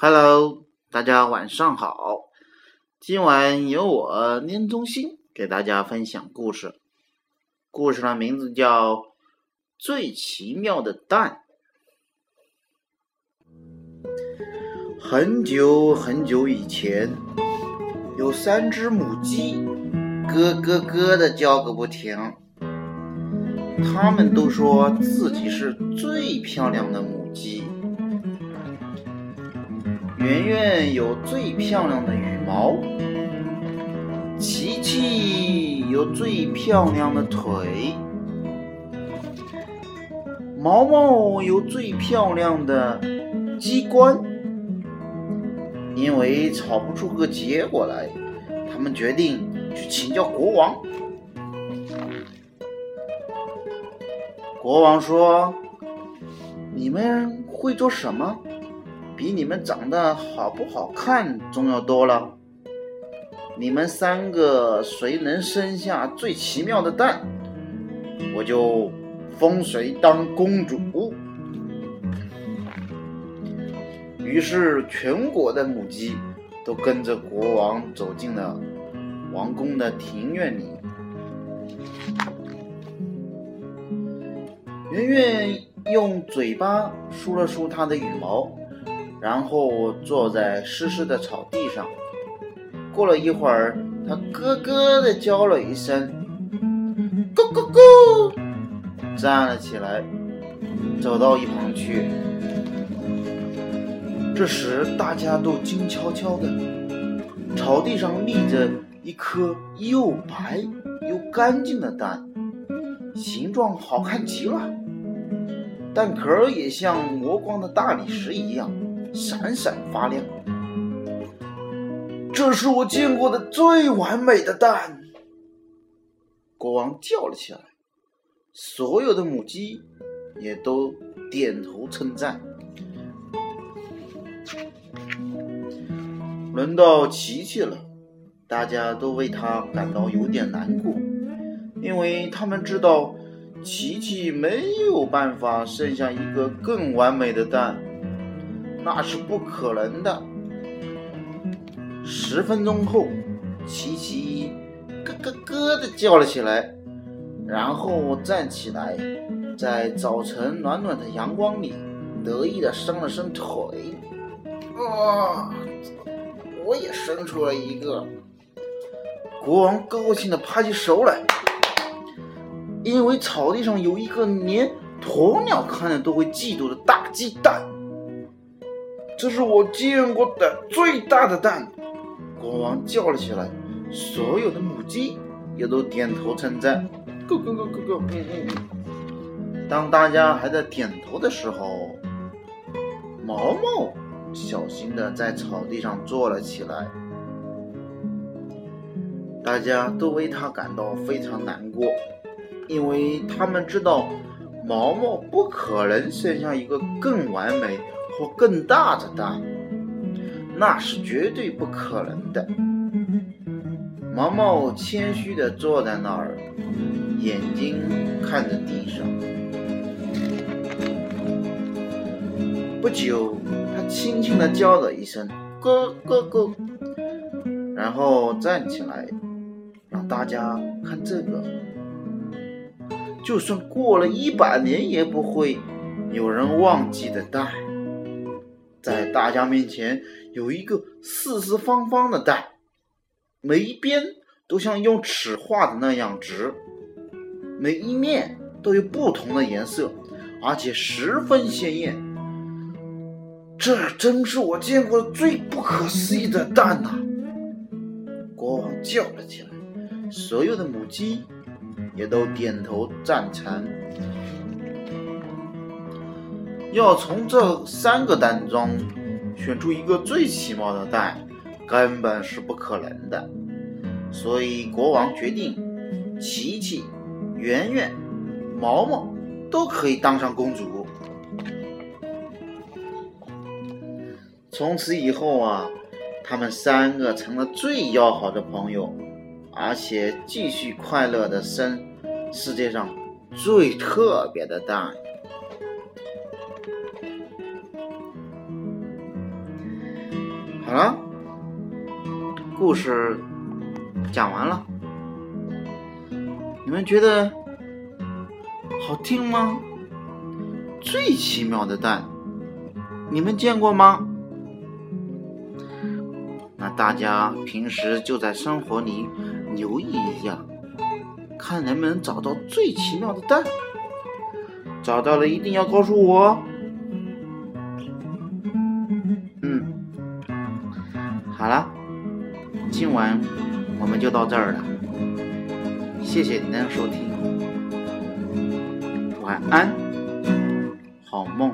Hello，大家晚上好。今晚由我念中心给大家分享故事，故事的名字叫《最奇妙的蛋》。很久很久以前，有三只母鸡，咯咯咯的叫个不停。它们都说自己是最漂亮的母鸡。圆圆有最漂亮的羽毛，琪琪有最漂亮的腿，毛毛有最漂亮的机关。因为吵不出个结果来，他们决定去请教国王。国王说：“你们会做什么？比你们长得好不好看重要多了。你们三个谁能生下最奇妙的蛋，我就封谁当公主。”于是，全国的母鸡都跟着国王走进了王宫的庭院里。圆圆用嘴巴梳了梳它的羽毛，然后坐在湿湿的草地上。过了一会儿，它咯咯地叫了一声，“咕咕咕”，站了起来，走到一旁去。这时，大家都静悄悄的。草地上立着一颗又白又干净的蛋，形状好看极了，蛋壳也像磨光的大理石一样闪闪发亮。这是我见过的最完美的蛋！国王叫了起来，所有的母鸡也都点头称赞。轮到琪琪了，大家都为他感到有点难过，因为他们知道琪琪没有办法生下一个更完美的蛋，那是不可能的。十分钟后，琪琪咯咯咯的叫了起来，然后站起来，在早晨暖暖的阳光里得意的伸了伸腿，啊！我也生出了一个，国王高兴的拍起手来，因为草地上有一个连鸵鸟看了都会嫉妒的大鸡蛋，这是我见过的最大的蛋。国王叫了起来，所有的母鸡也都点头称赞。咯咯咯咯咯，嗯嗯。当大家还在点头的时候，毛毛。小心的在草地上坐了起来，大家都为他感到非常难过，因为他们知道毛毛不可能生下一个更完美或更大的蛋，那是绝对不可能的。毛毛谦虚的坐在那儿，眼睛看着地上。不久。他轻轻地叫了一声“咯咯咯”，然后站起来，让大家看这个。就算过了一百年，也不会有人忘记的蛋。在大家面前有一个四四方方的蛋，每一边都像用尺画的那样直，每一面都有不同的颜色，而且十分鲜艳。这真是我见过最不可思议的蛋呐！国王叫了起来，所有的母鸡也都点头赞成。要从这三个蛋中选出一个最奇妙的蛋，根本是不可能的。所以国王决定，琪琪、圆圆、毛毛都可以当上公主。从此以后啊，他们三个成了最要好的朋友，而且继续快乐的生世界上最特别的蛋。好了，故事讲完了，你们觉得好听吗？最奇妙的蛋，你们见过吗？那大家平时就在生活里留意一下，看能不能找到最奇妙的蛋。找到了一定要告诉我。好了，今晚我们就到这儿了，谢谢您的收听，晚安，好梦。